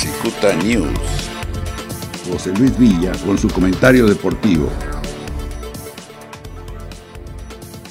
Cicuta News. José Luis Villa con su comentario deportivo.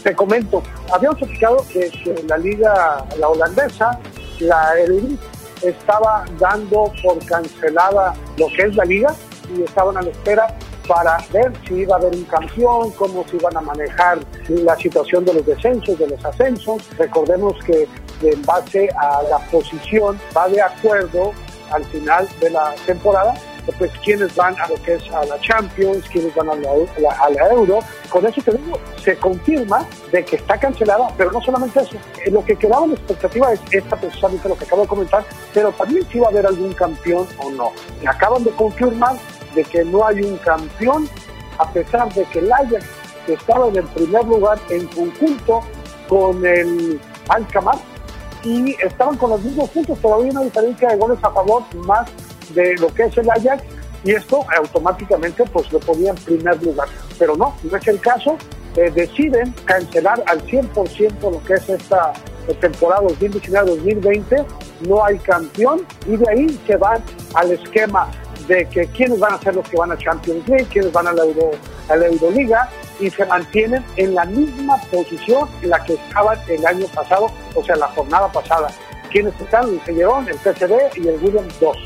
Te comento, habíamos explicado que, la liga, la holandesa, la Eredivisie, estaba dando por cancelada lo que es la liga y estaban a la espera para ver si iba a haber un campeón, cómo se iban a manejar la situación de los descensos, de los ascensos. Recordemos que en base a la posición va de acuerdo al final de la temporada pues quienes van a lo que es a la Champions, quienes van a la, a la, Euro. Con eso te se confirma de que está cancelada, pero no solamente eso. Eh, lo que quedaba en expectativa es esta precisamente lo que acabo de comentar, pero también si va a haber algún campeón o no. Y acaban de confirmar de que no hay un campeón, a pesar de que el Ajax estaba en el primer lugar en conjunto con el Alcamar y estaban con los mismos puntos, todavía una diferencia de goles a favor más de lo que es el Ajax y esto automáticamente pues lo ponía en primer lugar. Pero no, no es el caso. Eh, deciden cancelar al 100% lo que es esta temporada 2019-2020. No hay campeón y de ahí se van al esquema de que quiénes van a ser los que van a Champions League, quiénes van a la, Euro, a la Euroliga y se mantienen en la misma posición en la que estaban el año pasado, o sea, la jornada pasada. ¿Quiénes están? El Sellerón, el PCB y el William 2.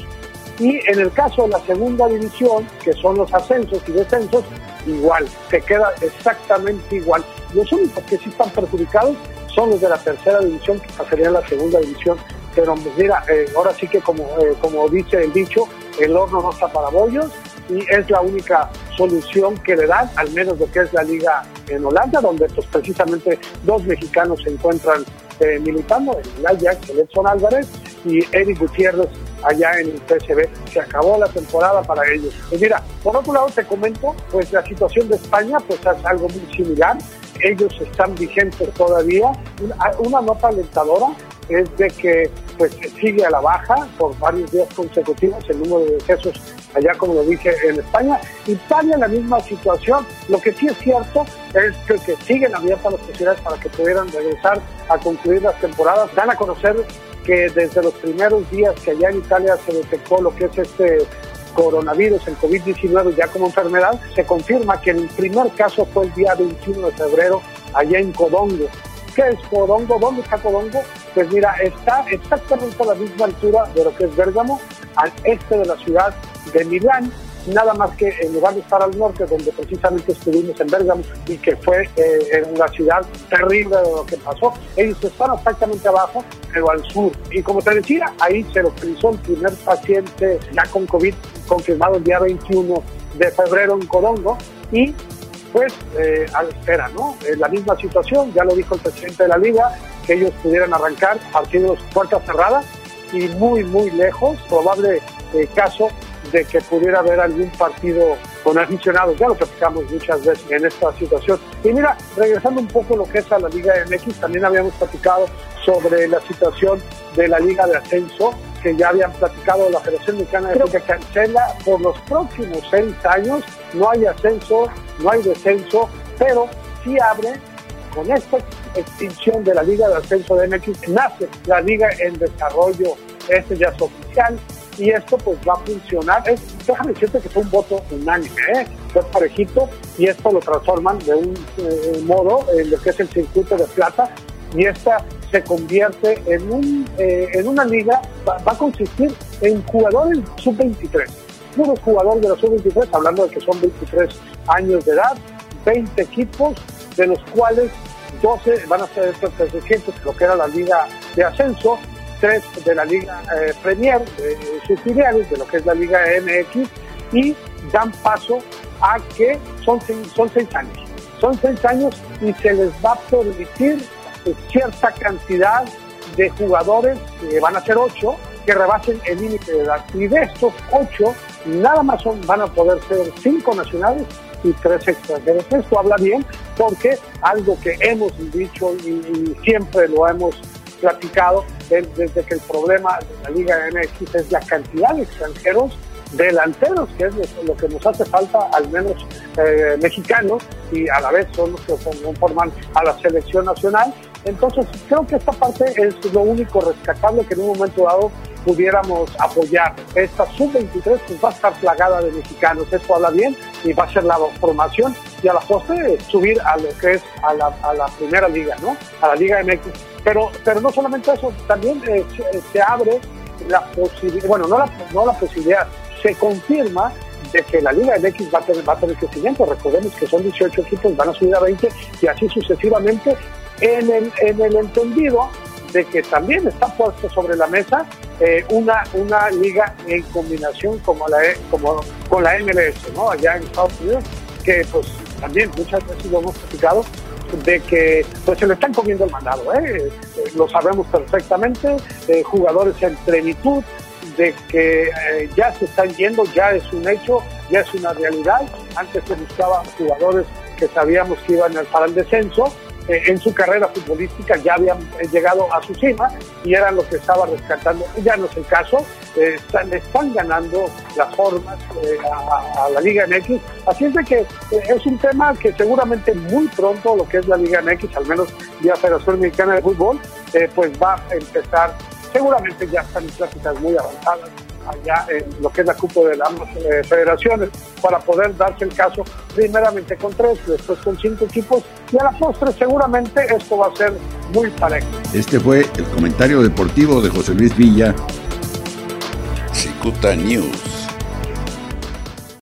Y en el caso de la segunda división, que son los ascensos y descensos, igual, se queda exactamente igual. Los únicos que sí están perjudicados son los de la tercera división, que pasarían a la segunda división. Pero pues, mira, eh, ahora sí que como, eh, como dice el dicho, el horno no está para bollos y es la única solución que le dan, al menos lo que es la liga en Holanda, donde pues precisamente dos mexicanos se encuentran eh, militando, el Ajax, Edson Álvarez y Eric Gutiérrez allá en el PSB. Se acabó la temporada para ellos. Pues mira, por otro lado te comento, pues la situación de España pues es algo muy similar. Ellos están vigentes todavía. Una, nota alentadora es de que pues sigue a la baja por varios días consecutivos el número de decesos allá como lo dije en España. Italia la misma situación. Lo que sí es cierto es que, que siguen abiertas las posibilidades para que pudieran regresar a concluir las temporadas. Dan a conocer que desde los primeros días que allá en Italia se detectó lo que es este coronavirus, el COVID-19 ya como enfermedad, se confirma que el primer caso fue el día 21 de febrero allá en Codongo. ¿Qué es Codongo? ¿Dónde está Codongo? Pues mira, está exactamente a la misma altura de lo que es Bérgamo, al este de la ciudad de Milán, nada más que en lugar de estar al norte, donde precisamente estuvimos en Bérgamo y que fue eh, en una ciudad terrible de lo que pasó, ellos están exactamente abajo, pero al sur. Y como te decía, ahí se localizó el primer paciente ya con COVID confirmado el día 21 de febrero en Corongo y pues eh, a la espera, ¿no? la misma situación, ya lo dijo el presidente de la liga, que ellos pudieran arrancar partidos puertas cerradas y muy, muy lejos, probable eh, caso de que pudiera haber algún partido con aficionados. Ya lo platicamos muchas veces en esta situación. Y mira, regresando un poco lo que es a la Liga MX, también habíamos platicado sobre la situación de la Liga de Ascenso, que ya habían platicado la Federación Mexicana de que cancela por los próximos seis años. No hay ascenso, no hay descenso, pero sí abre con esta extinción de la Liga de Ascenso de MX, nace la Liga en Desarrollo. Este ya es oficial, y esto pues va a funcionar. Es, déjame decirte que fue un voto unánime, ¿eh? fue parejito y esto lo transforman de un eh, modo en lo que es el circuito de plata y esta se convierte en, un, eh, en una liga, va, a consistir en jugadores sub-23, puros jugadores de los sub-23, hablando de que son 23 años de edad, 20 equipos, de los cuales 12 van a ser pertenecientes lo que era la liga de ascenso, tres de la Liga eh, Premier, de sus filiales, de lo que es la Liga MX, y dan paso a que son, son seis años. Son seis años y se les va a permitir cierta cantidad de jugadores, van a ser ocho, que rebasen el límite de edad. Y de estos ocho, nada más van a poder ser cinco nacionales y tres extranjeros. Esto habla bien porque algo que hemos dicho y siempre lo hemos platicado desde que el problema de la Liga MX es la cantidad de extranjeros delanteros, que es lo, que nos hace falta, al menos eh, mexicanos, y a la vez son los que conforman a la selección nacional. Entonces, creo que esta parte es lo único rescatable que en un momento dado pudiéramos apoyar. Esta sub-23 pues va a estar plagada de mexicanos, esto habla bien y va a ser la formación y a la postre subir a lo que es a la, primera liga, ¿no? A la Liga MX. Pero, pero no solamente eso, también eh, se, abre la posibilidad, bueno, no la, no la posibilidad, se confirma de que la Liga MX va a tener, va a tener crecimiento. Recordemos que son 18 equipos, van a subir a 20 y así sucesivamente en el, en el entendido de que también está puesto sobre la mesa eh, una, una liga en combinación como la, como, con la MLS. Allá en Estados Unidos, que pues también muchas veces lo hemos platicado, de que pues se le están comiendo el mandado, ¿eh? eh lo sabemos perfectamente, eh, jugadores en plenitud, de que ya se están yendo, ya es un hecho, ya es una realidad. Antes se buscaba jugadores que sabíamos que iban para el descenso, en su carrera futbolística ya habían eh, llegado a su cima y eran los que estaba rescatando. Ya no es el caso, eh, están, ganando las formas a, la Liga MX. Así es de que es un tema que seguramente muy pronto lo que es la Liga MX, al menos la Federación Mexicana de Fútbol, pues va a empezar. Seguramente ya están en pláticas muy avanzadas allá en lo que es la cúpula de ambas eh, federaciones para poder darse el caso primeramente con tres, después con cinco equipos y a la postre seguramente esto va a ser muy parejo. Este fue el comentario deportivo de José Luis Villa. Cicuta News.